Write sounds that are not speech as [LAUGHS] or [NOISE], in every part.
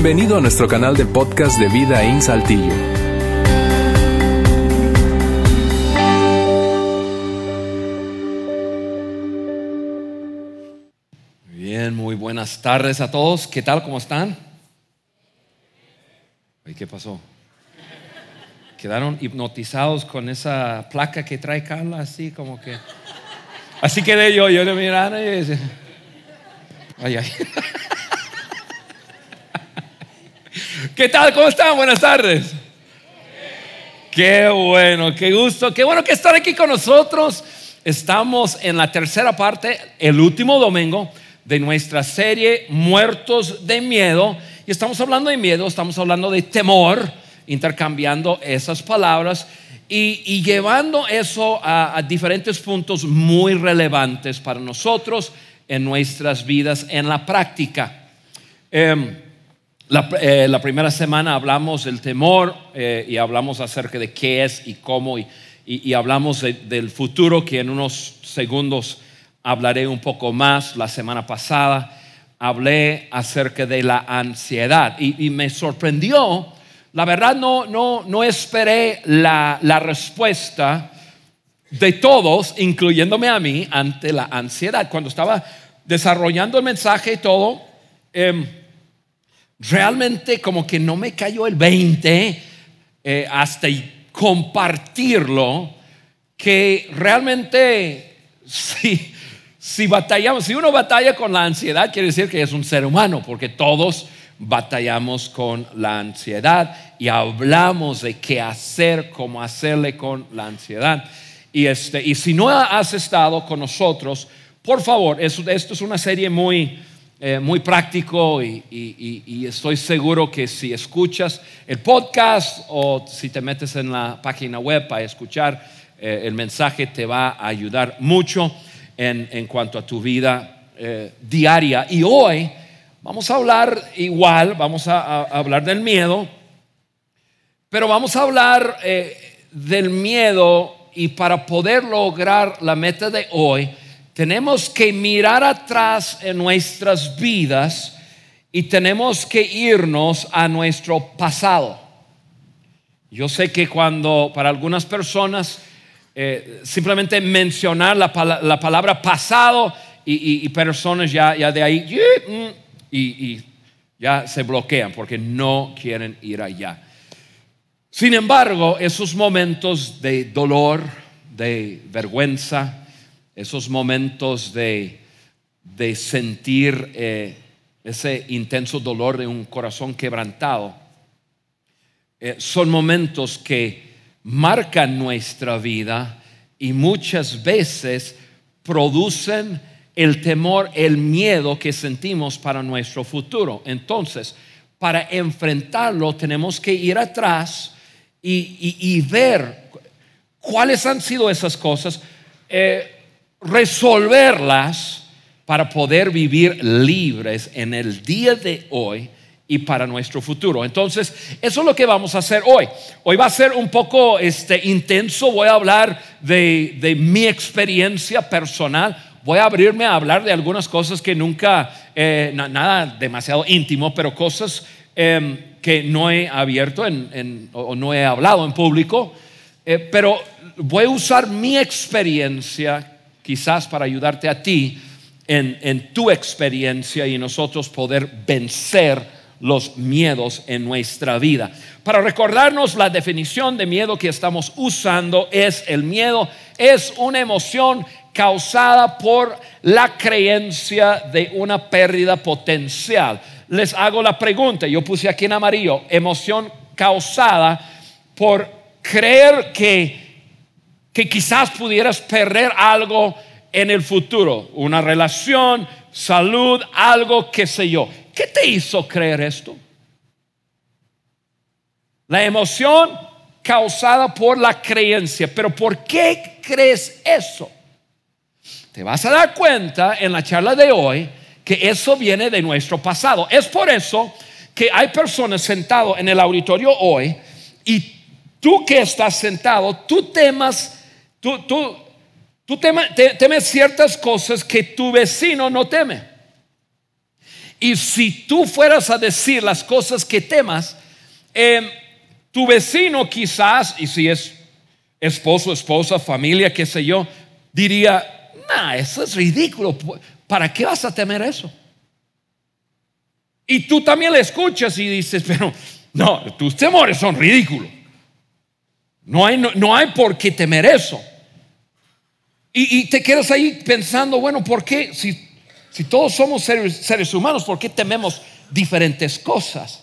Bienvenido a nuestro canal de podcast de Vida en Saltillo. Bien, muy buenas tardes a todos. ¿Qué tal? ¿Cómo están? Ay, ¿Qué pasó? Quedaron hipnotizados con esa placa que trae Carla, así como que. Así quedé yo, yo le miraba y ay, ay. [LAUGHS] ¿Qué tal? ¿Cómo están? Buenas tardes. Qué bueno, qué gusto, qué bueno que estar aquí con nosotros. Estamos en la tercera parte, el último domingo de nuestra serie Muertos de Miedo. Y estamos hablando de miedo, estamos hablando de temor, intercambiando esas palabras y, llevando eso a, diferentes puntos muy relevantes para nosotros en nuestras vidas en la práctica. Eh, la, primera semana hablamos del temor eh, y hablamos acerca de qué es y cómo y, hablamos del futuro que en unos segundos hablaré un poco más. La semana pasada hablé acerca de la ansiedad y, me sorprendió. La verdad no, no, no esperé la, respuesta de todos, incluyéndome a mí, ante la ansiedad. Cuando estaba desarrollando el mensaje y todo, em, realmente como que no me cayó el 20 eh, hasta compartirlo, que realmente si, si batallamos, si uno batalla con la ansiedad, quiere decir que es un ser humano, porque todos batallamos con la ansiedad y hablamos de qué hacer, cómo hacerle con la ansiedad. Y, este, y si no has estado con nosotros, por favor, esto es una serie muy, eh, muy práctico y, estoy seguro que si escuchas el podcast o si te metes en la página web para escuchar eh, el mensaje te va a ayudar mucho en, cuanto a tu vida eh, diaria. Y hoy vamos a hablar igual, vamos a, hablar del miedo, pero vamos a hablar del miedo y para poder lograr la meta de hoy, tenemos que mirar atrás en nuestras vidas y tenemos que irnos a nuestro pasado. Yo sé que cuando para algunas personas eh, simplemente mencionar la, palabra pasado y, personas ya, ya, de ahí mm, y ya se bloquean porque no quieren ir allá. Sin embargo, esos momentos de dolor, de vergüenza, esos momentos de, sentir eh, ese intenso dolor de un corazón quebrantado, eh, son momentos que marcan nuestra vida y muchas veces producen el temor, el miedo que sentimos para nuestro futuro. Entonces, para enfrentarlo tenemos que ir atrás y, ver cuáles han sido esas cosas. Eh, resolverlas para poder vivir libres en el día de hoy y para nuestro futuro. Entonces, eso es lo que vamos a hacer hoy. Hoy va a ser un poco este, intenso, voy a hablar de, mi experiencia personal, voy a abrirme a hablar de algunas cosas que nunca, eh, nada demasiado íntimo, pero cosas em, que no he abierto o no he hablado en público, eh, pero voy a usar mi experiencia quizás para ayudarte a ti en, tu experiencia y nosotros poder vencer los miedos en nuestra vida. Para recordarnos la definición de miedo que estamos usando es el miedo es una emoción causada por la creencia de una pérdida potencial. Les hago la pregunta, yo puse aquí en amarillo, emoción causada por creer que que quizás pudieras perder algo en el futuro, una relación, salud, algo, qué sé yo. ¿Qué te hizo creer esto? La emoción causada por la creencia. Pero ¿por qué crees eso? Te vas a dar cuenta en la charla de hoy que eso viene de nuestro pasado. Es por eso que hay personas sentadas en el auditorio hoy y tú que estás sentado, tú temas Tú, tú, temes, ciertas cosas que tu vecino no teme. Y si tú fueras a decir las cosas que temas, em, tu vecino quizás, y si es esposo, esposa, familia, qué sé yo, diría, nah, eso es ridículo, ¿para qué vas a temer eso? Y tú también le escuchas y dices, pero no, tus temores son ridículos. No hay, no, hay por qué temer eso. Y, te quedas ahí pensando, bueno, ¿por qué? Si, todos somos seres, humanos, ¿por qué tememos diferentes cosas?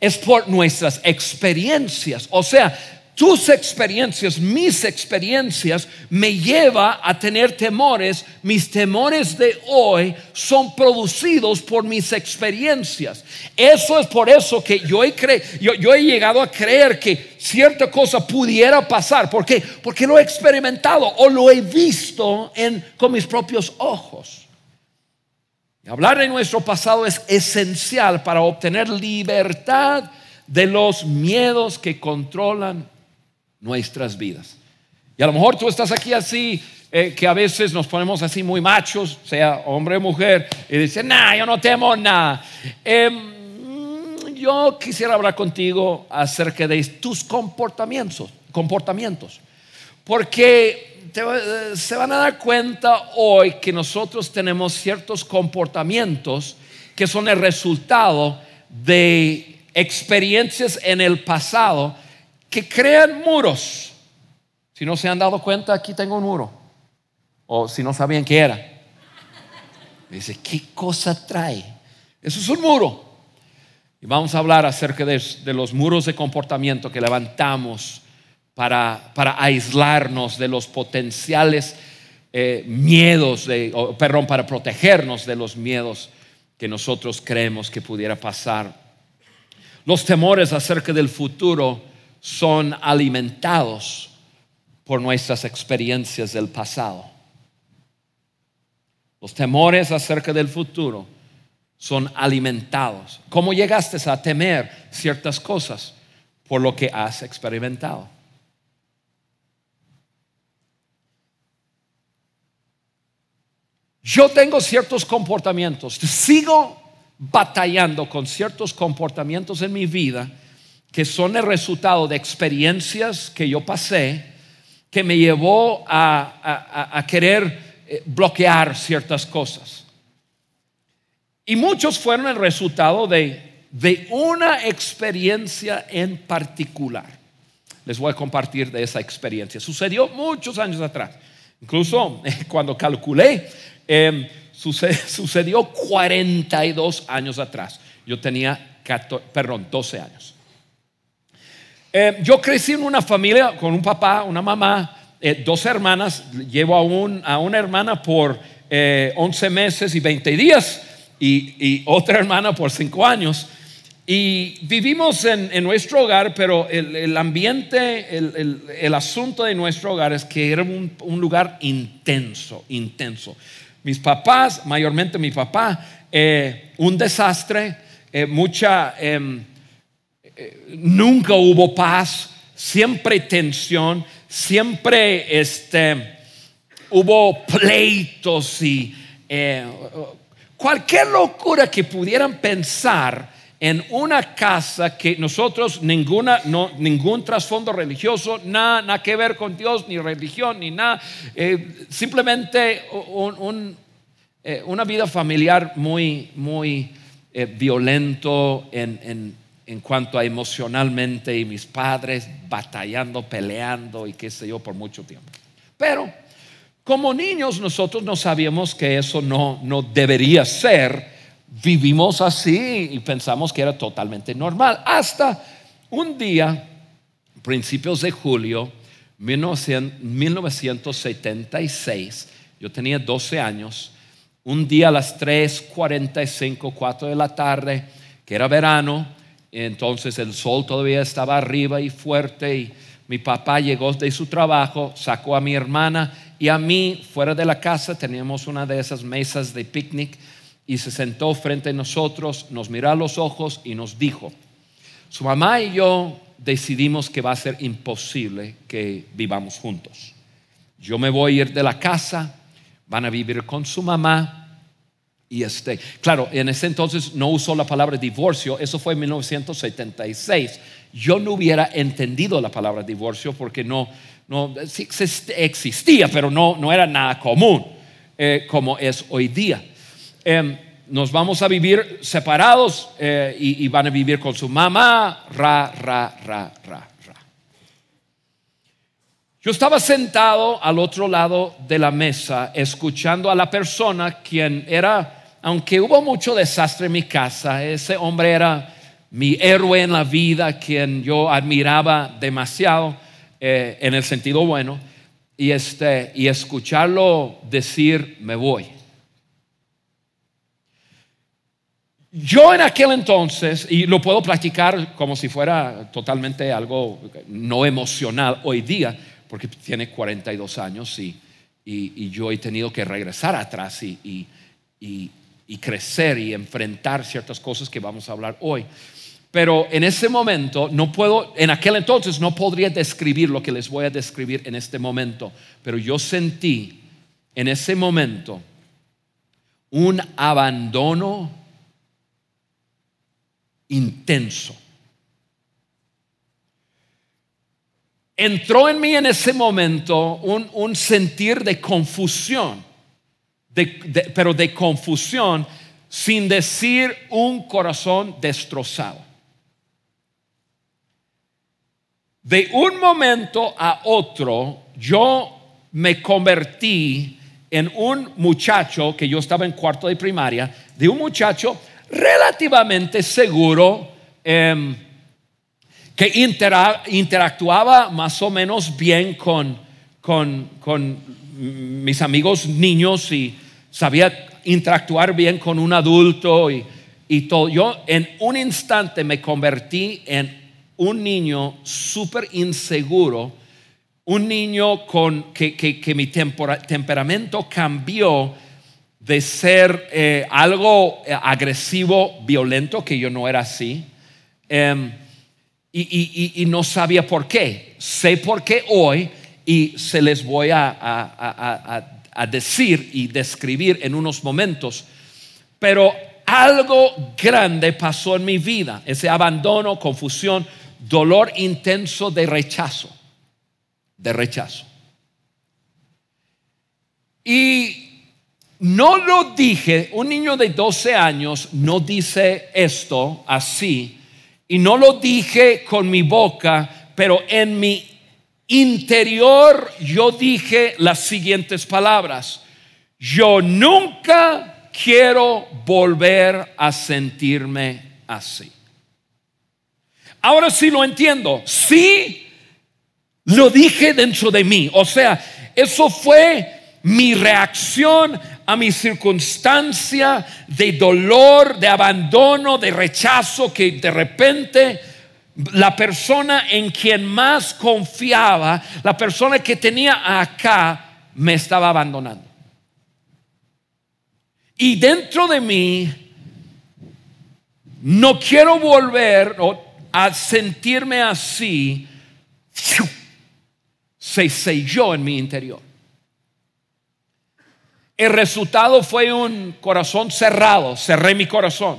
Es por nuestras experiencias. O sea, tus experiencias, mis experiencias, me lleva a tener temores. Mis temores de hoy son producidos por mis experiencias. Eso es por eso que yo, he llegado a creer que cierta cosa pudiera pasar. ¿Por qué? Porque lo he experimentado o lo he visto con mis propios ojos. Hablar de nuestro pasado es esencial para obtener libertad de los miedos que controlan nuestras vidas. Y a lo mejor tú estás aquí así, eh, que a veces nos ponemos así muy machos, sea hombre o mujer, y dicen, nah, yo no temo nada. Em, yo quisiera hablar contigo acerca de tus comportamientos, comportamientos, porque se van a dar cuenta hoy que nosotros tenemos ciertos comportamientos que son el resultado de experiencias en el pasado que crean muros. Si no se han dado cuenta, aquí tengo un muro. O si no sabían qué era. Dice, ¿qué cosa trae? Eso es un muro. Y vamos a hablar acerca de, los muros de comportamiento que levantamos para, para aislarnos de los potenciales eh, miedos, de, perdón, para protegernos de los miedos que nosotros creemos que pudiera pasar. Los temores acerca del futuro son alimentados por nuestras experiencias del pasado. Los temores acerca del futuro son alimentados. ¿Cómo llegaste a temer ciertas cosas? Por lo que has experimentado. Yo tengo ciertos comportamientos, sigo batallando con ciertos comportamientos en mi vida que son el resultado de experiencias que yo pasé, que me llevó a, querer eh, bloquear ciertas cosas. Y muchos fueron el resultado de, de una experiencia en particular. Les voy a compartir de esa experiencia. Sucedió muchos años atrás. Incluso [LAUGHS] cuando calculé, em, [LAUGHS] sucedió 42 años atrás. Yo tenía, perdón, 12 años. Eh, yo crecí en una familia con un papá, una mamá, eh, dos hermanas. Llevo a, a una hermana por 11 eh, meses y 20 días y, otra hermana por 5 años. Y vivimos en, nuestro hogar, pero el, ambiente, el, asunto de nuestro hogar es que era un, lugar intenso, intenso. Mis papás, mayormente mi papá, un desastre, mucha em, nunca hubo paz, siempre tensión, siempre este, hubo pleitos y eh, cualquier locura que pudieran pensar en una casa que nosotros ninguna, ningún trasfondo religioso, nada, nada, que ver con Dios, ni religión, ni nada, eh, simplemente eh, una vida familiar muy, muy violento en, en cuanto a emocionalmente y mis padres batallando, peleando y qué sé yo por mucho tiempo. Pero como niños nosotros no sabíamos que eso no, no debería ser. Vivimos así y pensamos que era totalmente normal. Hasta un día, principios de julio 1976, yo tenía 12 años, un día a las 3.45, 4 de la tarde, que era verano, entonces el sol todavía estaba arriba y fuerte y mi papá llegó de su trabajo, sacó a mi hermana y a mí fuera de la casa teníamos una de esas mesas de picnic y se sentó frente a nosotros, nos miró a los ojos y nos dijo, su mamá y yo decidimos que va a ser imposible que vivamos juntos. Yo me voy a ir de la casa, van a vivir con su mamá y este, claro, en ese entonces no usó la palabra divorcio, eso fue en 1976. Yo no hubiera entendido la palabra divorcio porque no, no existía, pero no, no era nada común eh, como es hoy día. Em, nos vamos a vivir separados eh, y, y, van a vivir con su mamá, ra, ra, ra, ra, ra. Yo estaba sentado al otro lado de la mesa escuchando a la persona quien era, aunque hubo mucho desastre en mi casa, ese hombre era mi héroe en la vida, quien yo admiraba demasiado eh, en el sentido bueno, y, este, y escucharlo decir, me voy. Yo en aquel entonces, y lo puedo platicar como si fuera totalmente algo no emocional hoy día, porque tiene 42 años y, y, yo he tenido que regresar atrás y, y, crecer y enfrentar ciertas cosas que vamos a hablar hoy. Pero en ese momento no puedo, en aquel entonces no podría describir lo que les voy a describir en este momento, pero yo sentí en ese momento un abandono intenso. Entró en mí en ese momento un, sentir de confusión, pero de confusión sin decir un corazón destrozado. De un momento a otro, yo me convertí en un muchacho que yo estaba en cuarto de primaria, de un muchacho relativamente seguro em, que interactuaba más o menos bien con, con, mis amigos niños y sabía interactuar bien con un adulto y, y todo. Yo en un instante me convertí en un niño súper inseguro, un niño con, que, que mi temperamento cambió de ser eh, algo eh, agresivo, violento, que yo no era así, em, y, no sabía por qué. Sé por qué hoy y se les voy a, a decir y describir en unos momentos, pero algo grande pasó en mi vida, ese abandono, confusión, dolor intenso de rechazo, de rechazo. Y no lo dije, un niño de 12 años no dice esto así, y no lo dije con mi boca, pero en mi interior yo dije las siguientes palabras. Yo nunca quiero volver a sentirme así. Ahora sí lo entiendo. Sí, lo dije dentro de mí. O sea, eso fue mi reacción a mi circunstancia de dolor, de abandono, de rechazo, que de repente la persona en quien más confiaba, la persona que tenía acá, me estaba abandonando. Y dentro de mí, no quiero volver a sentirme así, se selló en mi interior. El resultado fue un corazón cerrado, cerré mi corazón.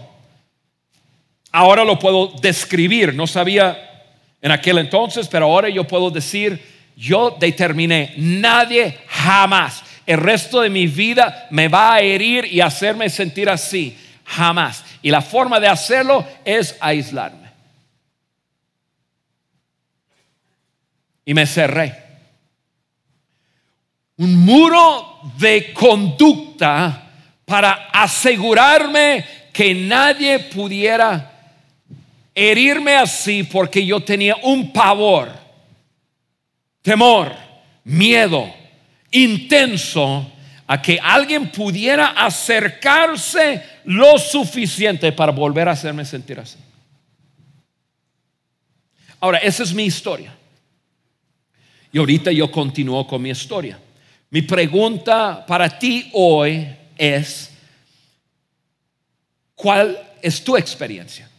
Ahora lo puedo describir, no sabía en aquel entonces, pero ahora yo puedo decir, yo determiné, nadie jamás, el resto de mi vida me va a herir y hacerme sentir así, jamás. Y la forma de hacerlo es aislarme. Y me cerré un muro de conducta para asegurarme que nadie pudiera herirme así porque yo tenía un pavor, temor, miedo intenso a que alguien pudiera acercarse lo suficiente para volver a hacerme sentir así. Ahora, esa es mi historia. Y ahorita yo continúo con mi historia. Mi pregunta para ti hoy es, ¿cuál es tu experiencia?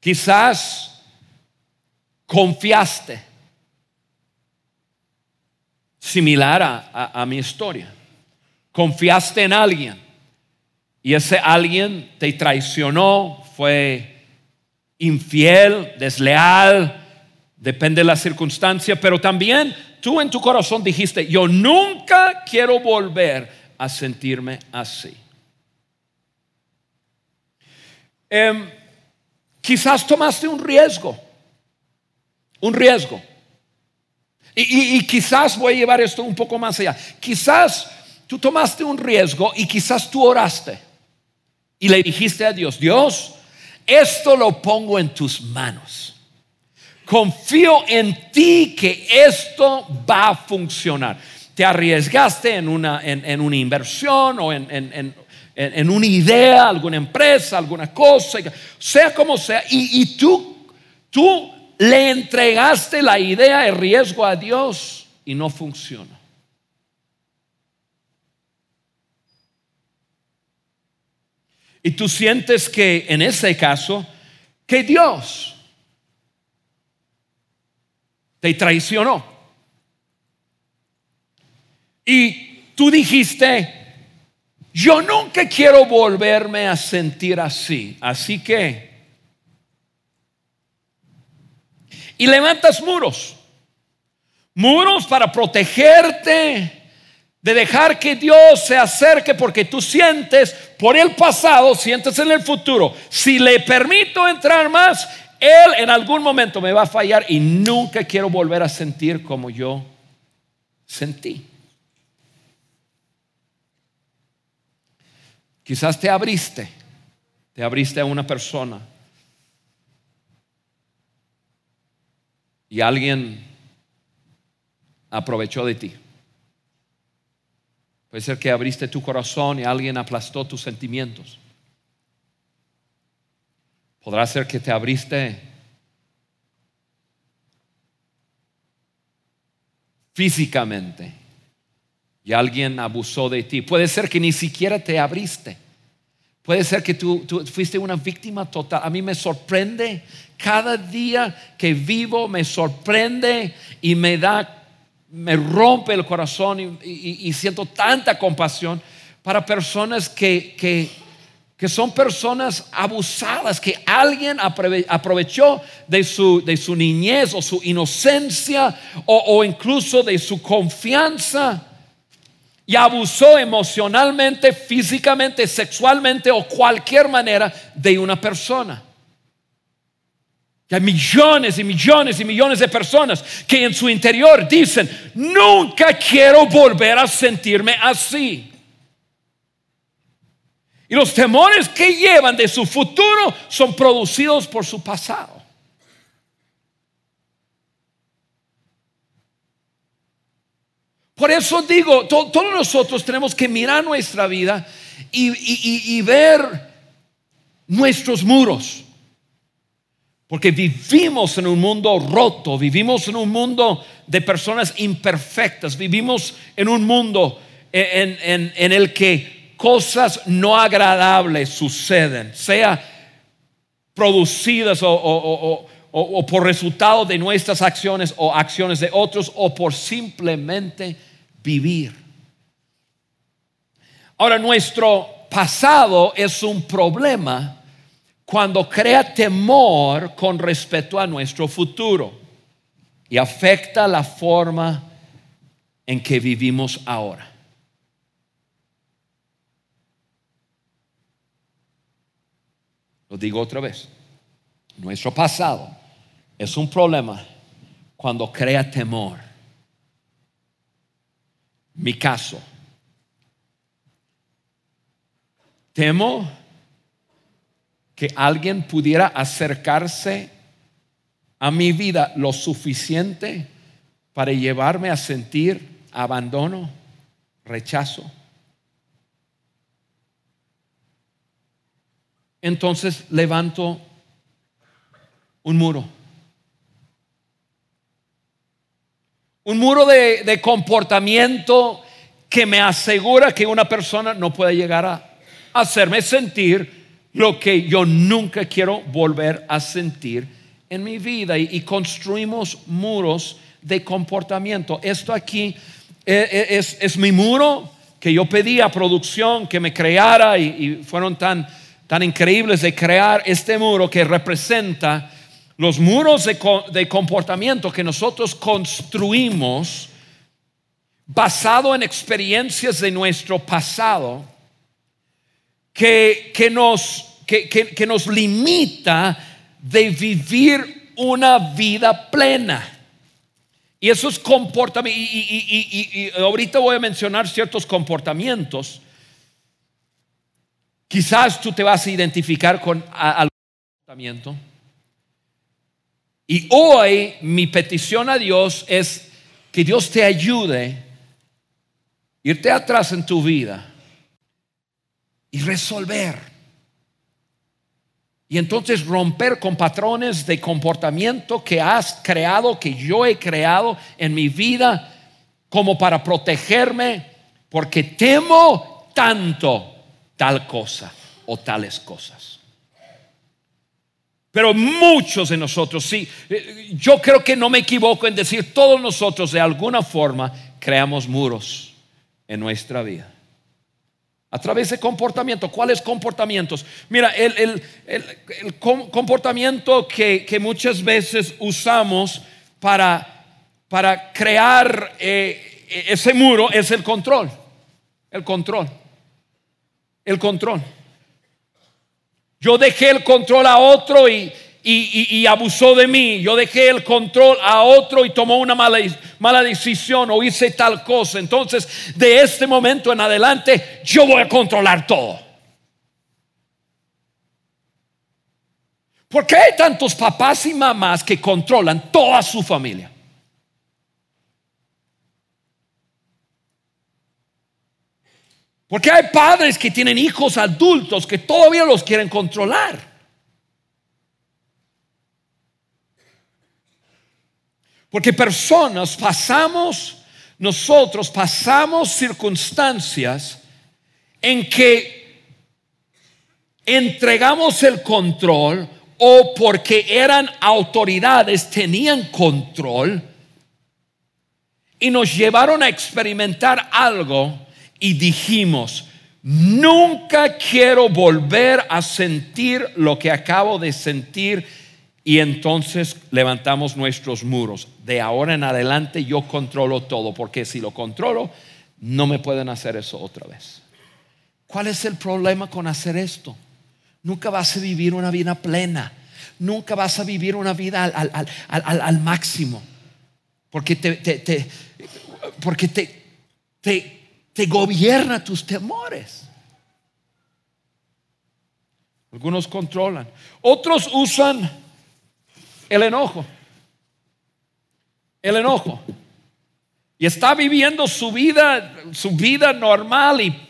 Quizás confiaste similar a, mi historia. Confiaste en alguien y ese alguien te traicionó, fue infiel, desleal, depende de la circunstancia, pero también tú en tu corazón dijiste, yo nunca quiero volver a sentirme así. Em, quizás tomaste un riesgo, un riesgo. Y, quizás voy a llevar esto un poco más allá. Quizás tú tomaste un riesgo y quizás tú oraste y le dijiste a Dios, Dios, esto lo pongo en tus manos. Confío en ti que esto va a funcionar. Te arriesgaste en una, en, una inversión o en, en, una idea, alguna empresa, alguna cosa, sea como sea, y, y tú, tú le entregaste la idea, el riesgo a Dios y no funciona. Y tú sientes que en ese caso, que Dios te traicionó. Y tú dijiste, yo nunca quiero volverme a sentir así. Así que... Y levantas muros. Muros para protegerte de dejar que Dios se acerque porque tú sientes por el pasado, sientes en el futuro. Si le permito entrar más, Él en algún momento me va a fallar y nunca quiero volver a sentir como yo sentí. Quizás te abriste, te abriste a una persona y alguien aprovechó de ti. Puede ser que abriste tu corazón y alguien aplastó tus sentimientos. Podrá ser que te abriste físicamente y alguien abusó de ti. Puede ser que ni siquiera te abriste. Puede ser que tú, tú, fuiste una víctima total. A mí me sorprende cada día que vivo, me sorprende y me da me rompe el corazón y, siento tanta compasión para personas que, que, son personas abusadas, que alguien aprovechó de su, de su niñez o su inocencia o, o incluso de su confianza y abusó emocionalmente, físicamente, sexualmente o cualquier manera de una persona hay millones y millones y millones de personas que en su interior dicen, nunca quiero volver a sentirme así. Y los temores que llevan de su futuro son producidos por su pasado. Por eso digo, todos nosotros tenemos que mirar nuestra vida y ver nuestros muros. Porque vivimos en un mundo roto, vivimos en un mundo de personas imperfectas, vivimos en un mundo en, el que cosas no agradables suceden, sea producidas o, o por resultado de nuestras acciones o acciones de otros o por simplemente vivir. Ahora, nuestro pasado es un problema cuando crea temor con respecto a nuestro futuro y afecta la forma en que vivimos ahora. Lo digo otra vez. Nuestro pasado es un problema cuando crea temor. Mi caso. Temo que alguien pudiera acercarse a mi vida lo suficiente para llevarme a sentir abandono, rechazo. Entonces levanto un muro. Un muro de, de, comportamiento que me asegura que una persona no puede llegar a hacerme sentir lo que yo nunca quiero volver a sentir en mi vida y, construimos muros de comportamiento. Esto aquí eh, eh, es, es mi muro que yo pedí a producción que me creara y, fueron tan, tan increíbles de crear este muro que representa los muros de, de comportamiento que nosotros construimos basado en experiencias de nuestro pasado que, nos, que, que- nos limita de vivir una vida plena. Y esos comportamientos, y, y- ahorita voy a mencionar ciertos comportamientos. Quizás tú te vas a identificar con algún comportamiento. Y hoy mi petición a Dios es que Dios te ayude a irte atrás en tu vida y resolver. Y entonces romper con patrones de comportamiento que has creado, que yo he creado en mi vida, como para protegerme, porque temo tanto tal cosa o tales cosas. Pero muchos de nosotros, sí, eh, yo creo que no me equivoco en decir, todos nosotros de alguna forma creamos muros en nuestra vida. A través de comportamiento. ¿Cuáles comportamientos? Mira, el, el- el- el com- comportamiento que, muchas veces usamos para, para crear eh, ese muro es el control. El control. El control. Yo dejé el control a otro y, y- abusó de mí. Yo dejé el control a otro y tomó una mala, mala decisión o hice tal cosa. Entonces, de este momento en adelante, yo voy a controlar todo. ¿Por qué hay tantos papás y mamás que controlan toda su familia? Porque hay padres que tienen hijos adultos que todavía los quieren controlar. Porque personas pasamos, nosotros pasamos circunstancias en que entregamos el control o porque eran autoridades tenían control y nos llevaron a experimentar algo y dijimos, nunca quiero volver a sentir lo que acabo de sentir y entonces levantamos nuestros muros. De ahora en adelante yo controlo todo, porque si lo controlo, no me pueden hacer eso otra vez. ¿Cuál es el problema con hacer esto? Nunca vas a vivir una vida plena, nunca vas a vivir una vida al, máximo, porque te, porque te, te gobierna tus temores. Algunos controlan, otros usan el enojo. El enojo. Y está viviendo su vida, su vida normal y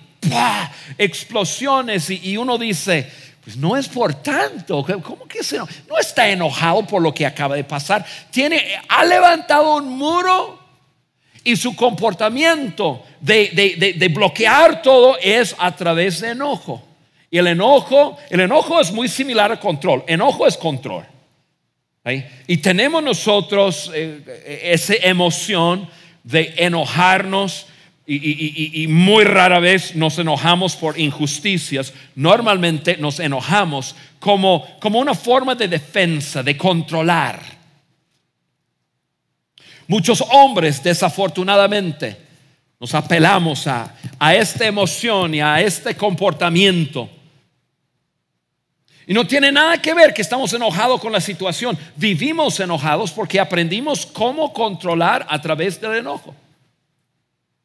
explosiones. Y, y uno dice, pues no es por tanto. ¿Cómo que se, no está enojado por lo que acaba de pasar? Tiene, ha levantado un muro y su comportamiento de, de- de- de bloquear todo es a través de enojo. Y el enojo, el enojo es muy similar al control. Enojo es control. Y tenemos nosotros eh, esa emoción de enojarnos y- y muy rara vez nos enojamos por injusticias. Normalmente nos enojamos como, como una forma de defensa, de controlar. Muchos hombres, desafortunadamente, nos apelamos a, a esta emoción y a este comportamiento. Y no tiene nada que ver que estamos enojados con la situación. Vivimos enojados porque aprendimos cómo controlar a través del enojo.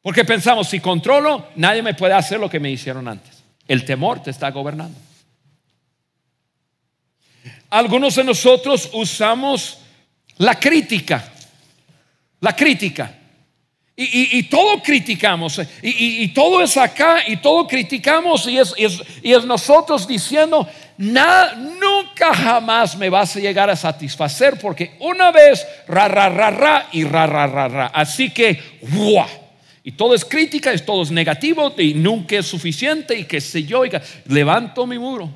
Porque pensamos, si controlo, nadie me puede hacer lo que me hicieron antes. El temor te está gobernando. Algunos de nosotros usamos la crítica. La crítica. Y, y- y todo criticamos. Y, y- y todo es acá. Y todo criticamos. Y es, es- y es nosotros diciendo, "Na- nunca jamás me vas a llegar a satisfacer. Porque una vez, ra, ra, ra, ra y ra, ra, ra, ra. Así que, ¡guau! Y todo es crítica, y todo es negativo, y nunca es suficiente, y que sé yo, y levanto mi muro.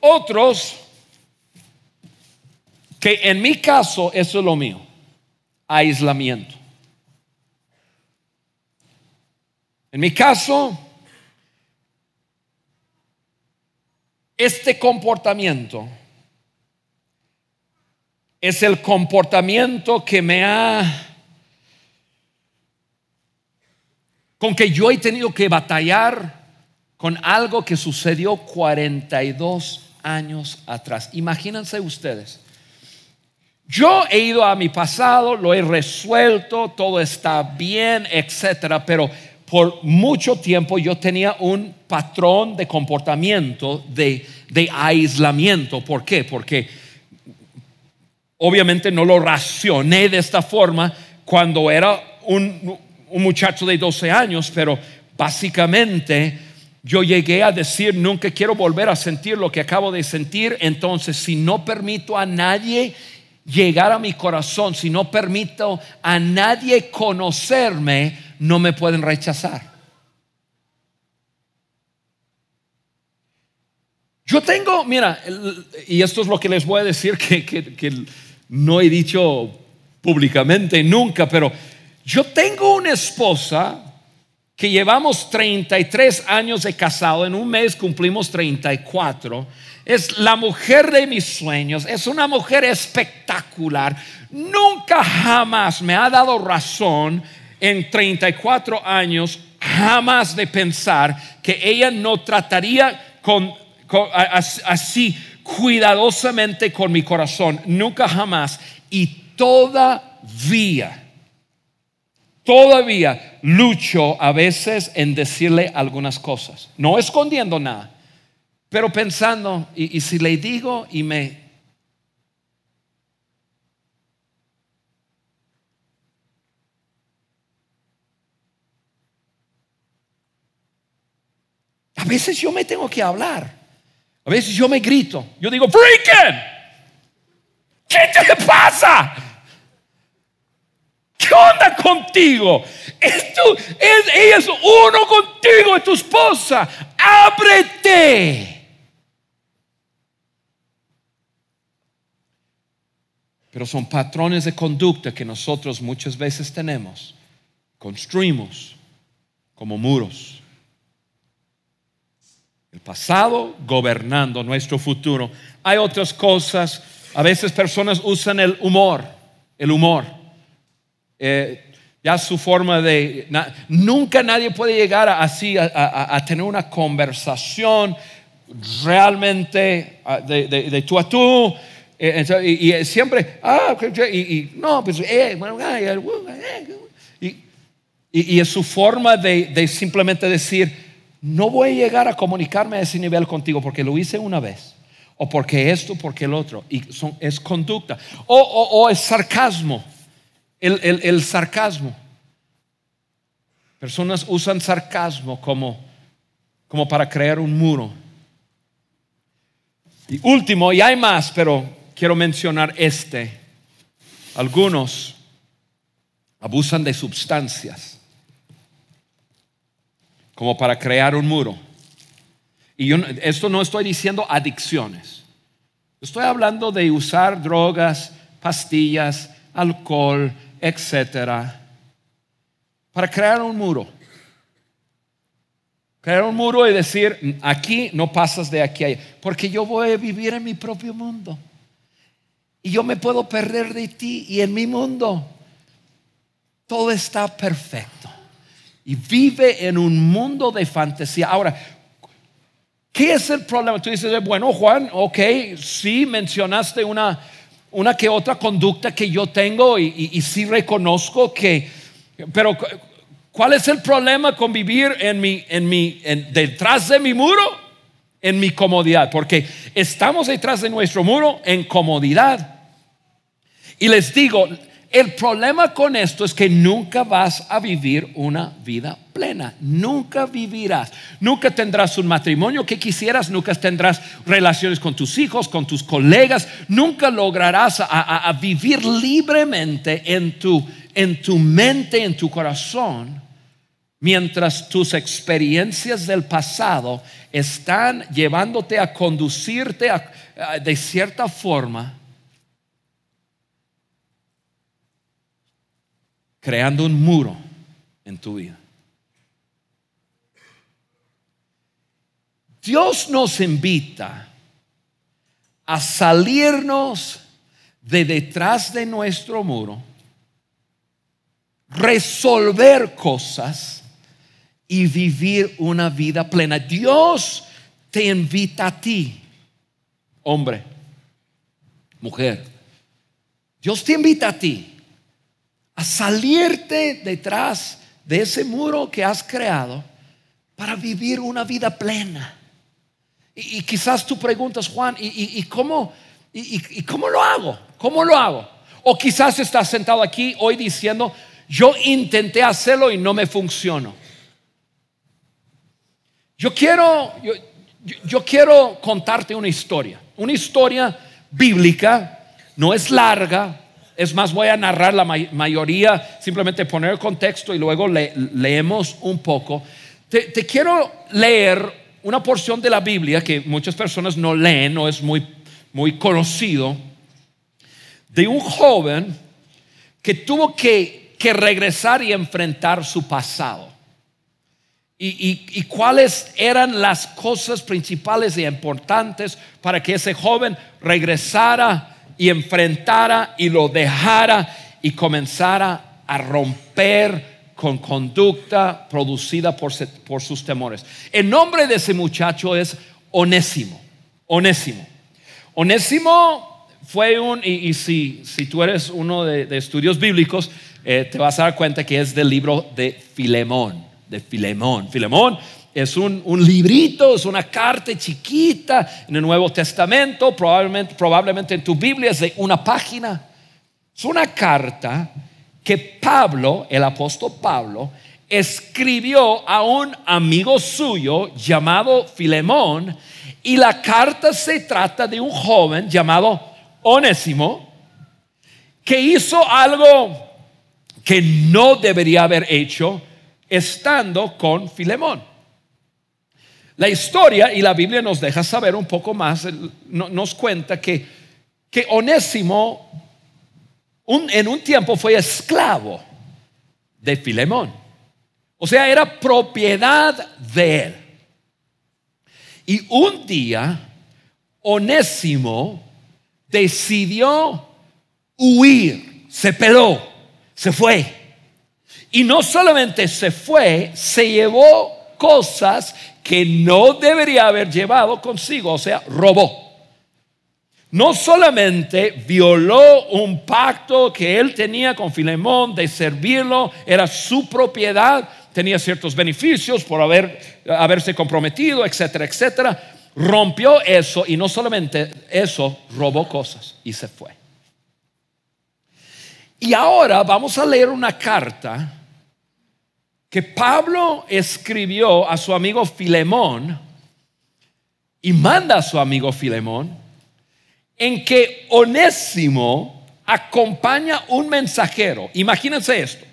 Otros, que en mi caso eso es lo mío. aislamiento. En mi caso, este comportamiento es el comportamiento que me ha con que yo he tenido que batallar con algo que sucedió 42 años atrás. Imagínense ustedes. Yo he ido a mi pasado, lo he resuelto, todo está bien, etcétera, pero por mucho tiempo yo tenía un patrón de comportamiento de, aislamiento. ¿Por qué? Porque obviamente no lo racioné de esta forma cuando era un muchacho de 12 años, pero básicamente yo llegué a decir, nunca quiero volver a sentir lo que acabo de sentir, entonces si no permito a nadie llegar a mi corazón, si no permito a nadie conocerme, no me pueden rechazar. Yo tengo, mira, y esto es lo que les voy a decir que, que no he dicho públicamente nunca, pero yo tengo una esposa que llevamos 33 años de casado, en un mes cumplimos 34. Es la mujer de mis sueños, es una mujer espectacular. Nunca jamás me ha dado razón en 34 años, jamás de pensar que ella no trataría con, así cuidadosamente con mi corazón. Nunca jamás. Y todavía todavía lucho a veces en decirle algunas cosas, no escondiendo nada, pero pensando, y, si le digo y me... A veces yo me tengo que hablar. A veces yo me grito. Yo digo, freaking. ¿Qué te pasa? ¿Qué onda contigo? Esto es, ella es uno contigo, es tu esposa. Ábrete. Pero son patrones de conducta que nosotros muchas veces tenemos, construimos como muros. El pasado gobernando nuestro futuro. Hay otras cosas. A veces personas usan el humor, el humor eh, ya su forma de... nunca nadie puede llegar así a, tener una conversación realmente de, tú a tú. Eh, y, siempre, ah, y, no, pues, eh, y, es su forma de, simplemente decir, no voy a llegar a comunicarme a ese nivel contigo porque lo hice una vez, o porque esto, porque el otro, y son, es conducta, o, es sarcasmo el, sarcasmo. Personas usan sarcasmo como, como para crear un muro. Y último, y hay más, pero quiero mencionar este. Algunos abusan de sustancias como para crear un muro. Y yo, esto no estoy diciendo adicciones. Estoy hablando de usar drogas, pastillas, alcohol, etcétera, para crear un muro. Crear un muro y decir, aquí no pasas de aquí a allá, porque yo voy a vivir en mi propio mundo. Y yo me puedo perder de ti y en mi mundo todo está perfecto. Y vive en un mundo de fantasía. Ahora, ¿qué es el problema? Tú dices, bueno, Juan, ok, sí mencionaste una una que otra conducta que yo tengo y, y, sí reconozco que, pero ¿cuál es el problema con vivir en mi, en mi, detrás de mi muro? En mi comodidad, porque estamos detrás de nuestro muro en comodidad. Y les digo, el problema con esto es que nunca vas a vivir una vida plena. Nunca vivirás. Nunca tendrás un matrimonio que quisieras. Nunca tendrás relaciones con tus hijos, con tus colegas. Nunca lograrás a, vivir libremente en tu, en tu mente, en tu corazón. Mientras tus experiencias del pasado están llevándote a conducirte de cierta forma creando un muro en tu vida. Dios nos invita a salirnos de detrás de nuestro muro, resolver cosas y vivir una vida plena. Dios te invita a ti, hombre, mujer. Dios te invita a ti a salirte detrás de ese muro que has creado para vivir una vida plena. Y, quizás tú preguntas, Juan, ¿y, cómo, y, cómo lo hago? ¿Cómo lo hago? O quizás estás sentado aquí hoy diciendo, yo intenté hacerlo y no me funcionó. Yo quiero, yo, quiero contarte una historia, una historia bíblica, no es larga, es más, voy a narrar la mayoría, simplemente poner el contexto y luego leemos un poco. te, quiero leer una porción de la Biblia que muchas personas no leen, no es muy, muy conocido, de un joven que tuvo que, que regresar y enfrentar su pasado. Y, y, cuáles eran las cosas principales y importantes para que ese joven regresara y enfrentara y lo dejara y comenzara a romper con conducta producida por, sus temores. El nombre de ese muchacho es Onésimo. Onésimo. Onésimo fue un, y, si, si, tú eres uno de, estudios bíblicos, eh, te vas a dar cuenta que es del libro de Filemón, de Filemón. Filemón es un, un, librito, es una carta chiquita en el Nuevo Testamento, probablemente, probablemente en tu Biblia es de una página. Es una carta que Pablo, el apóstol Pablo, escribió a un amigo suyo llamado Filemón y la carta se trata de un joven llamado Onésimo que hizo algo que no debería haber hecho estando con Filemón. La historia y la Biblia nos deja saber un poco más, nos cuenta que, que Onésimo en un tiempo fue esclavo de Filemón. O sea, era propiedad de él. Y un día, Onésimo decidió huir, se peló, se fue. Y no solamente se fue, se llevó cosas que no debería haber llevado consigo, o sea, robó no solamente violó un pacto que él tenía con Filemón de servirlo, era su propiedad, tenía ciertos beneficios por haber, haberse comprometido, etcétera, etcétera. Rompió eso y no solamente eso, robó cosas y se fue. Y ahora vamos a leer una carta que Pablo escribió a su amigo Filemón y manda a su amigo Filemón en que Onésimo acompaña un mensajero. Imagínense esto.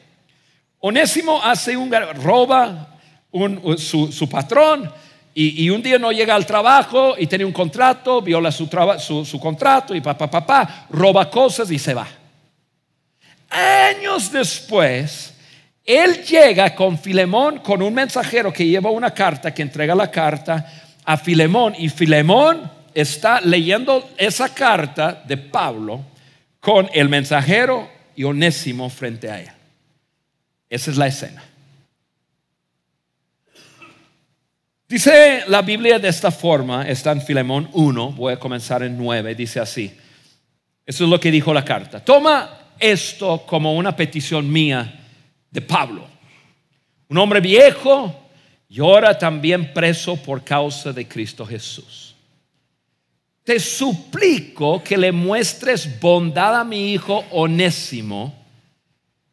Onésimo hace un roba su, patrón y, un día no llega al trabajo y tiene un contrato, viola su, su, contrato y papá, papá, roba cosas y se va. Años después, él llega con Filemón, con un mensajero que lleva una carta, que entrega la carta a Filemón y Filemón está leyendo esa carta de Pablo con el mensajero y Onésimo frente a él. Esa es la escena. Dice la Biblia de esta forma, está en Filemón 1, voy a comenzar en 9, dice así. Eso es lo que dijo la carta. Toma esto como una petición mía de Pablo, un hombre viejo y ahora también preso por causa de Cristo Jesús te suplico que le muestres bondad a mi hijo onésimo.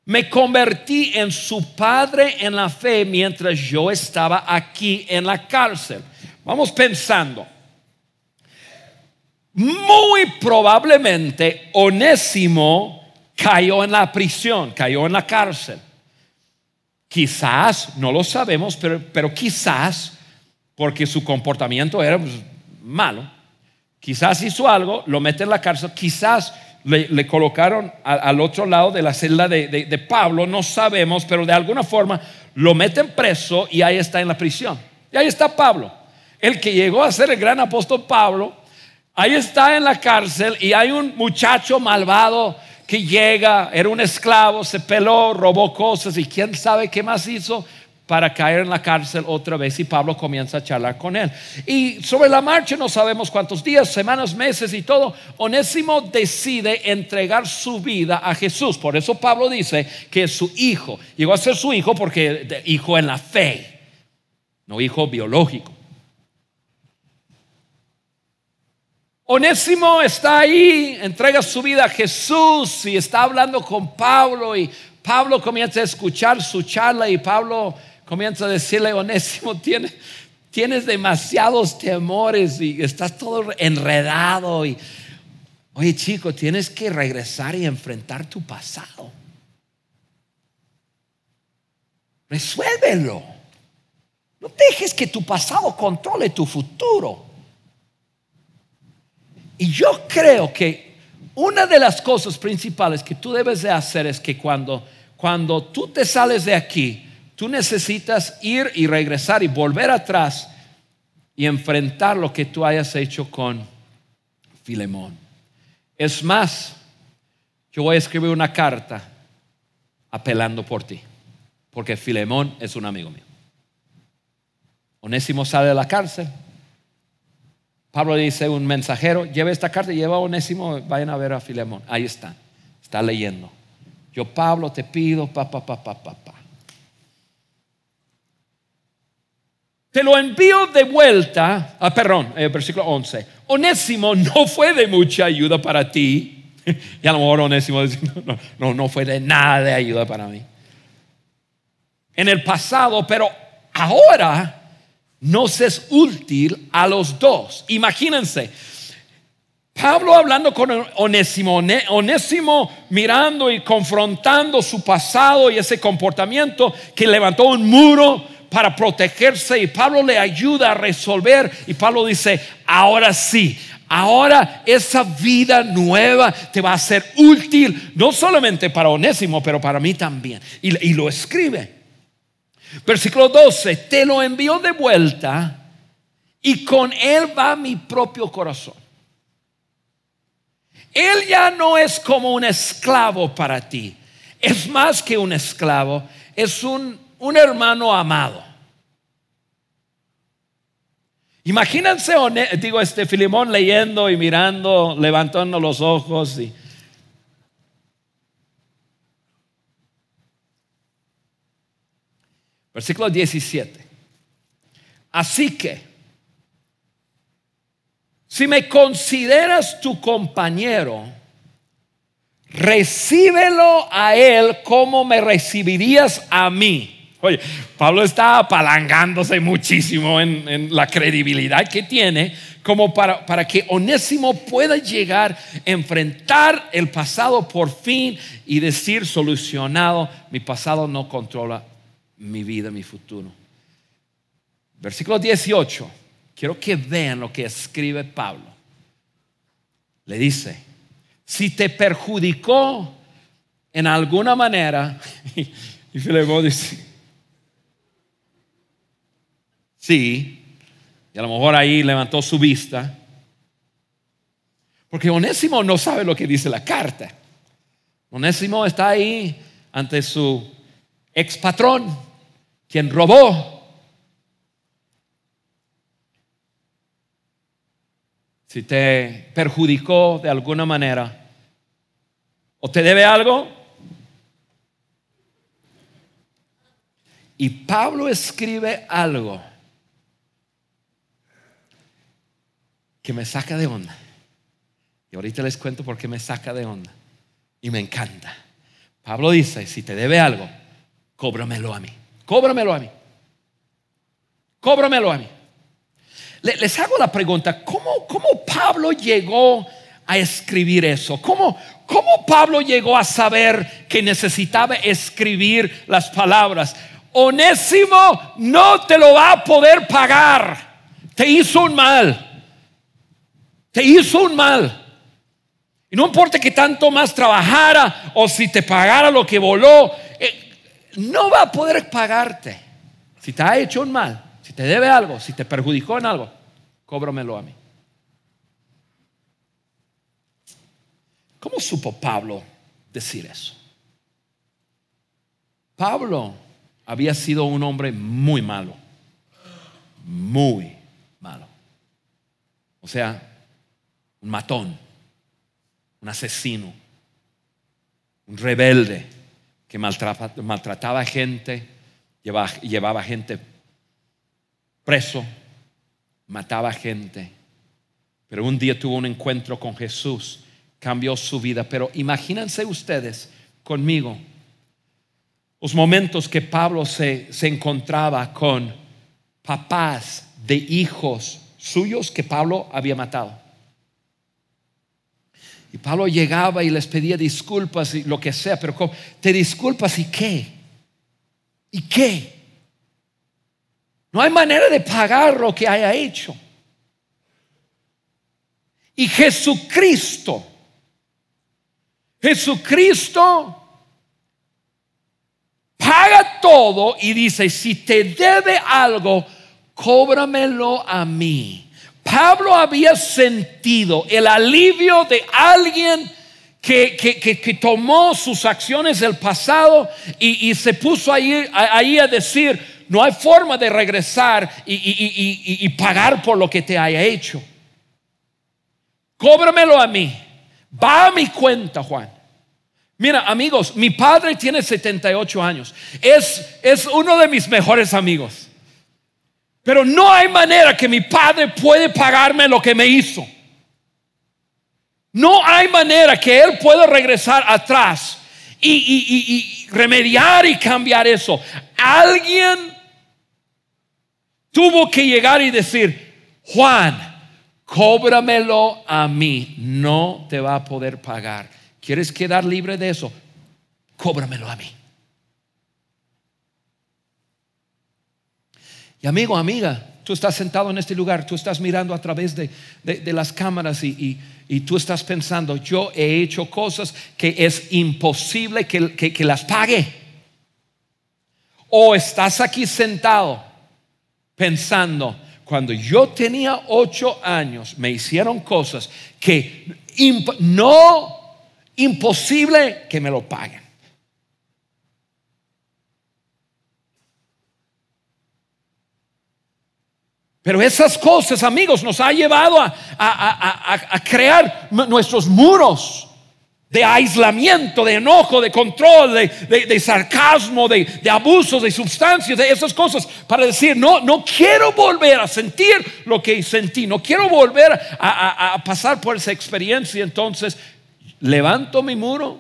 Me convertí en su padre en la fe mientras yo estaba aquí en la cárcel. Vamos pensando. Muy probablemente Onésimo cayó en la prisión, cayó en la cárcel. Quizás, no lo sabemos, pero, pero quizás, porque su comportamiento era pues, malo, Quizás hizo algo, lo mete en la cárcel, quizás le, colocaron al otro lado de la celda de, de Pablo, no sabemos, pero de alguna forma lo meten preso y ahí está en la prisión. Y ahí está Pablo, el que llegó a ser el gran apóstol Pablo, ahí está en la cárcel y hay un muchacho malvado que llega, era un esclavo, se peló, robó cosas y quién sabe qué más hizo para caer en la cárcel otra vez y Pablo comienza a charlar con él. Y sobre la marcha no sabemos cuántos días, semanas, meses y todo, Onésimo decide entregar su vida a Jesús. Por eso Pablo dice que es su hijo. Llegó a ser su hijo porque hijo en la fe, no hijo biológico. Onésimo está ahí, entrega su vida a Jesús y está hablando con Pablo y Pablo comienza a escuchar su charla y Pablo comienza a decirle, Onésimo, [LAUGHS] tienes, tienes demasiados temores y estás todo enredado y, oye chico, tienes que regresar y enfrentar tu pasado. Resuélvelo. No dejes que tu pasado controle tu futuro. Y yo creo que una de las cosas principales que tú debes de hacer es que cuando, cuando tú te sales de aquí, tú necesitas ir y regresar y volver atrás y enfrentar lo que tú hayas hecho con Filemón. Es más, yo voy a escribir una carta apelando por ti, porque Filemón es un amigo mío. Onésimo sale de la cárcel, Pablo dice un mensajero, lleve esta carta, lleva a Onésimo, vayan a ver a Filemón. Ahí está, está leyendo. Yo, Pablo, te pido, pa, pa, pa. Te lo envío de vuelta, ah, perdón, eh, versículo 11. Onésimo no fue de mucha ayuda para ti. [LAUGHS] y a lo mejor Onésimo no, no, no fue de nada de ayuda para mí. En el pasado, pero ahora nos es útil a los dos. Imagínense, Pablo hablando con Onésimo, Onésimo mirando y confrontando su pasado y ese comportamiento que levantó un muro para protegerse y Pablo le ayuda a resolver y Pablo dice, ahora sí, ahora esa vida nueva te va a ser útil, no solamente para Onésimo, pero para mí también. Y, y lo escribe. Versículo 12, te lo envío de vuelta y con él va mi propio corazón. Él ya no es como un esclavo para ti, es más que un esclavo, es un, un hermano amado. Imagínense, digo, este Filimón leyendo y mirando, levantando los ojos y Versículo 17. Así que, si me consideras tu compañero, recíbelo a él como me recibirías a mí. Oye, Pablo está apalangándose muchísimo en, la credibilidad que tiene como para, para, que Onésimo pueda llegar enfrentar el pasado por fin y decir solucionado, mi pasado no controla mi vida, mi futuro. Versículo 18. Quiero que vean lo que escribe Pablo. Le dice, si te perjudicó en alguna manera, [LAUGHS] y Filemón dice, sí, y a lo mejor ahí levantó su vista, porque Onésimo no sabe lo que dice la carta. Onésimo está ahí ante su ex patrón, quien robó. Si te perjudicó de alguna manera o te debe algo. Y Pablo escribe algo que me saca de onda. Y ahorita les cuento por qué me saca de onda. Y me encanta. Pablo dice, si te debe algo, cóbramelo a mí. Cóbramelo a mí. Cóbramelo a mí. Les hago la pregunta, ¿cómo, cómo Pablo llegó a escribir eso? ¿Cómo, ¿Cómo Pablo llegó a saber que necesitaba escribir las palabras? Onésimo no te lo va a poder pagar. Te hizo un mal. Te hizo un mal. Y no importa que tanto más trabajara o si te pagara lo que voló, no va a poder pagarte. Si te ha hecho un mal, si te debe algo, si te perjudicó en algo, cóbramelo a mí. ¿Cómo supo Pablo decir eso? Pablo había sido un hombre muy malo, muy malo. O sea, un matón, un asesino, un rebelde que maltrataba, a gente, llevaba, llevaba gente preso, mataba gente. Pero un día tuvo un encuentro con Jesús, cambió su vida. Pero imagínense ustedes conmigo los momentos que Pablo se, se encontraba con papás de hijos suyos que Pablo había matado. Pablo llegaba y les pedía disculpas y lo que sea, pero te disculpas y qué? ¿Y qué? No hay manera de pagar lo que haya hecho. Y Jesucristo, Jesucristo paga todo y dice, si te debe algo, cóbramelo a mí. Pablo había sentido el alivio de alguien que, tomó sus acciones del pasado y, se puso ahí, ahí, a decir, no hay forma de regresar y, y pagar por lo que te haya hecho. Cóbramelo a mí. Va a mi cuenta, Juan. Mira, amigos, mi padre tiene 78 años. Es, es uno de mis mejores amigos. Pero no hay manera que mi padre puede pagarme lo que me hizo. No hay manera que él pueda regresar atrás y, remediar y cambiar eso. Alguien tuvo que llegar y decir, Juan, cóbramelo a mí. No te va a poder pagar. ¿Quieres quedar libre de eso? Cóbramelo a mí. Y amigo, amiga, tú estás sentado en este lugar, tú estás mirando a través de, las cámaras y, tú estás pensando, yo he hecho cosas que es imposible que, que las pague. O estás aquí sentado pensando, cuando yo tenía ocho años, me hicieron cosas que no imposible que me lo paguen. Pero esas cosas, amigos, nos ha llevado a, crear nuestros muros de aislamiento, de enojo, de control, de, sarcasmo, de, abusos, de sustancias, de esas cosas, para decir, no, no quiero volver a sentir lo que sentí, no quiero volver a pasar por esa experiencia. Entonces, levanto mi muro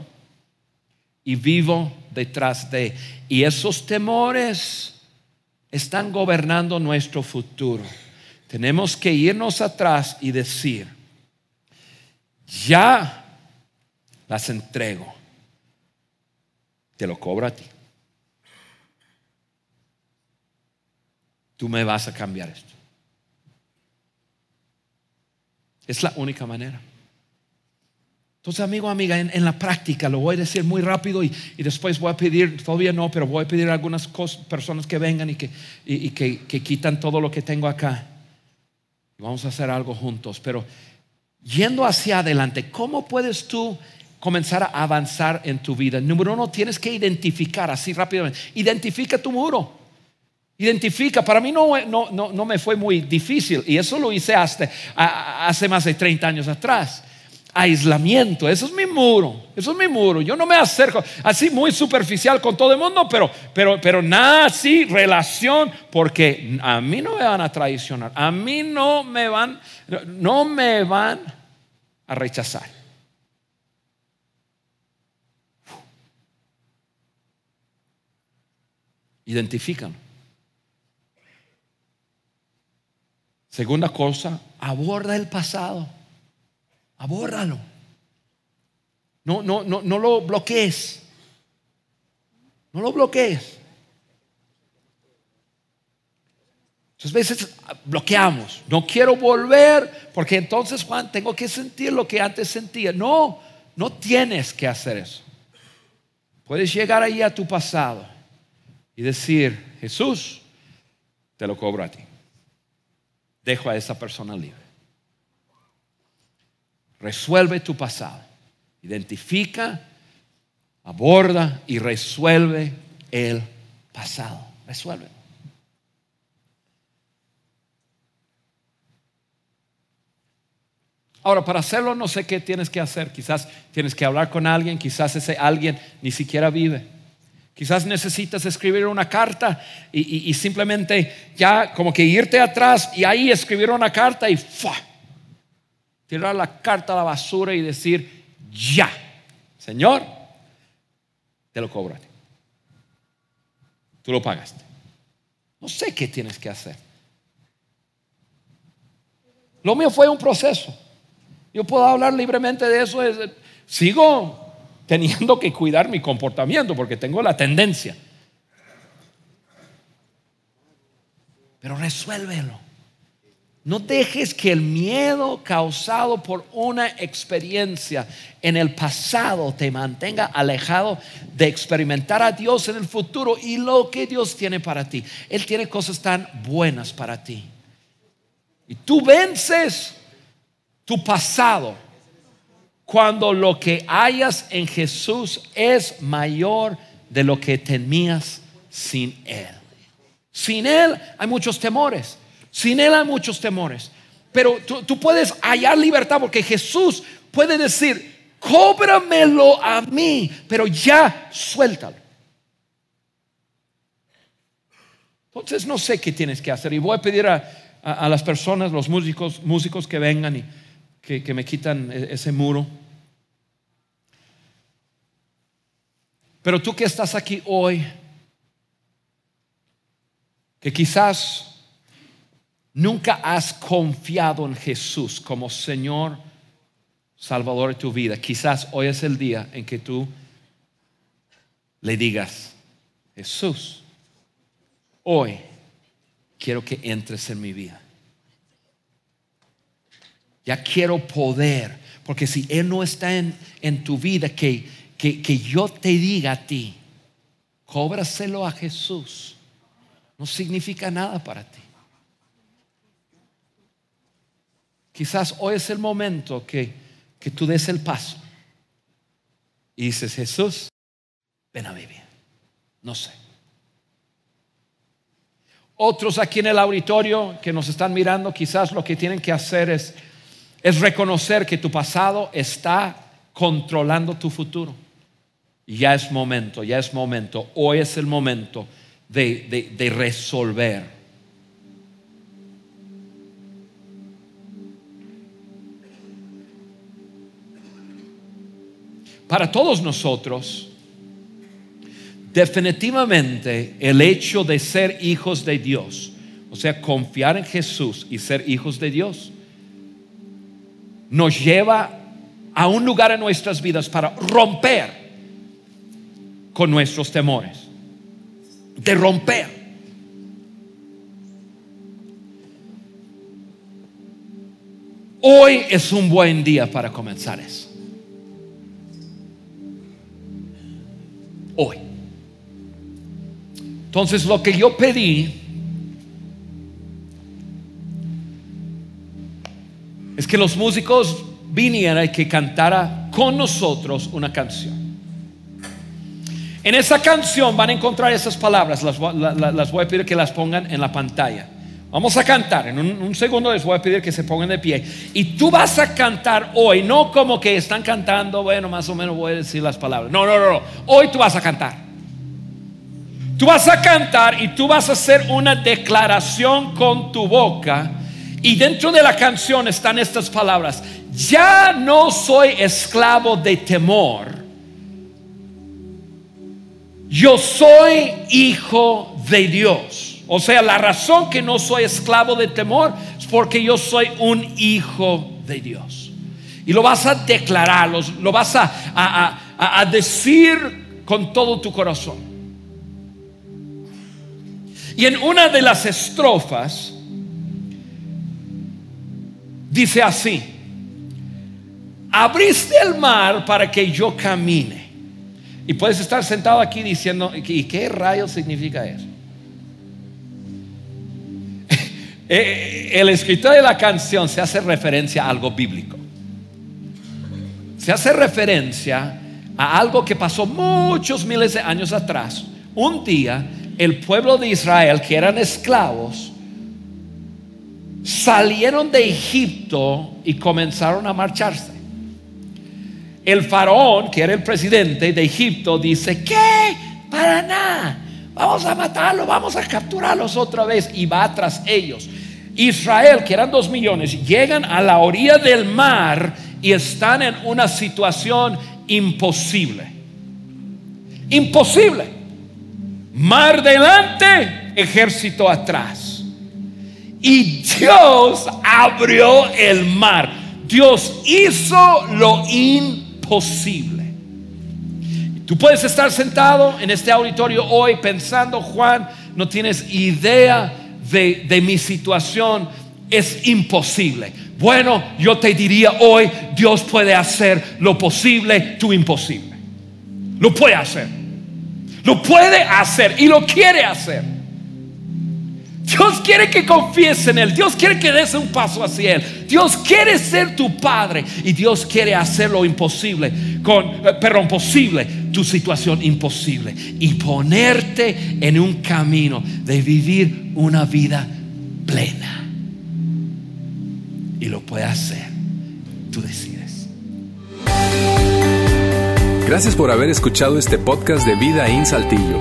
y vivo detrás de. Y esos temores están gobernando nuestro futuro. Tenemos que irnos atrás y decir, ya las entrego, te lo cobro a ti. Tú me vas a cambiar esto. Es la única manera. Entonces, amigo, amiga, en, la práctica lo voy a decir muy rápido y, después voy a pedir, todavía no, pero voy a pedir a algunas personas que vengan y, que, que, quitan todo lo que tengo acá. Vamos a hacer algo juntos, pero yendo hacia adelante, ¿cómo puedes tú comenzar a avanzar en tu vida? Número uno, tienes que identificar así rápidamente. Identifica tu muro. Identifica, para mí no, no, no, me fue muy difícil y eso lo hice hasta, hace más de 30 años atrás aislamiento. Eso es mi muro. Eso es mi muro. Yo no me acerco así muy superficial con todo el mundo, pero, pero, pero nada así relación, porque a mí no me van a traicionar. A mí no me van, no me van a rechazar. Identifican. Segunda cosa, aborda el pasado. Abórralo. No, no, no, no lo bloquees. No lo bloquees. Muchas veces bloqueamos. No quiero volver porque entonces, Juan, tengo que sentir lo que antes sentía. No, no tienes que hacer eso. Puedes llegar ahí a tu pasado y decir, Jesús, te lo cobro a ti. Dejo a esa persona libre. Resuelve tu pasado. Identifica, aborda y resuelve el pasado. Resuelve. Ahora, para hacerlo no sé qué tienes que hacer. Quizás tienes que hablar con alguien, quizás ese alguien ni siquiera vive. Quizás necesitas escribir una carta y, simplemente ya como que irte atrás y ahí escribir una carta y tirar la carta a la basura y decir, ya, Señor, te lo ti. Tú lo pagaste. No sé qué tienes que hacer. Lo mío fue un proceso. Yo puedo hablar libremente de eso. Sigo teniendo que cuidar mi comportamiento porque tengo la tendencia. Pero resuélvelo. No dejes que el miedo causado por una experiencia en el pasado te mantenga alejado de experimentar a Dios en el futuro y lo que Dios tiene para ti. Él tiene cosas tan buenas para ti. Y tú vences tu pasado cuando lo que hayas en Jesús es mayor de lo que temías sin Él. Sin Él hay muchos temores. Sin Él hay muchos temores. Pero tú, puedes hallar libertad porque Jesús puede decir, cóbramelo a mí, pero ya suéltalo. Entonces no sé qué tienes que hacer y voy a pedir a, las personas, los músicos, músicos que vengan y que, me quitan e, ese muro. Pero tú que estás aquí hoy, que quizás nunca has confiado en Jesús como Señor, Salvador de tu vida, quizás hoy es el día en que tú le digas, Jesús, hoy quiero que entres en mi vida. Ya quiero poder. Porque si Él no está en, tu vida, que, que, yo te diga a ti, cóbraselo a Jesús, no significa nada para ti. Quizás hoy es el momento que, que tú des el paso y dices, Jesús, ven a vivir. No sé. Otros aquí en el auditorio que nos están mirando, quizás lo que tienen que hacer es es reconocer que tu pasado está controlando tu futuro. Ya es momento, ya es momento, hoy es el momento de, resolver. Para todos nosotros, definitivamente el hecho de ser hijos de Dios, o sea, confiar en Jesús y ser hijos de Dios, nos lleva a un lugar en nuestras vidas para romper con nuestros temores. De romper. Hoy es un buen día para comenzar eso. Hoy. Entonces lo que yo pedí es que los músicos vinieran y que cantara con nosotros una canción. En esa canción van a encontrar esas palabras, las, voy a pedir que las pongan en la pantalla. Vamos a cantar, en un, segundo les voy a pedir que se pongan de pie. Y tú vas a cantar hoy, no como que están cantando, bueno, más o menos voy a decir las palabras. No, no, no, no. Hoy tú vas a cantar. Tú vas a cantar y tú vas a hacer una declaración con tu boca y dentro de la canción están estas palabras. Ya no soy esclavo de temor. Yo soy hijo de Dios. O sea, la razón que no soy esclavo de temor es porque yo soy un hijo de Dios. Y lo vas a declarar, lo, vas a, a decir con todo tu corazón. Y en una de las estrofas, dice así, abriste el mar para que yo camine. Y puedes estar sentado aquí diciendo, ¿y qué rayos significa eso? El escritor de la canción se hace referencia a algo bíblico. Se hace referencia a algo que pasó muchos miles de años atrás. Un día el pueblo de Israel, que eran esclavos, salieron de Egipto y comenzaron a marcharse. El faraón, que era el presidente de Egipto, dice, ¿qué? Para nada. Vamos a matarlo, vamos a capturarlos otra vez y va tras ellos. Israel, que eran dos millones, llegan a la orilla del mar y están en una situación imposible. Imposible. Mar delante, ejército atrás. Y Dios abrió el mar. Dios hizo lo imposible. Tú puedes estar sentado en este auditorio hoy pensando, Juan, no tienes idea de, de mi situación. Es imposible. Bueno, yo te diría hoy, Dios puede hacer lo posible, tú imposible. Lo puede hacer. Lo puede hacer y lo quiere hacer. Dios quiere que confíes en Él. Dios quiere que des un paso hacia Él. Dios quiere ser tu Padre y Dios quiere hacer lo imposible, con, eh, perdón, posible, tu situación imposible y ponerte en un camino de vivir una vida plena y lo puede hacer. Tú decides. Gracias por haber escuchado este podcast de Vida en Saltillo.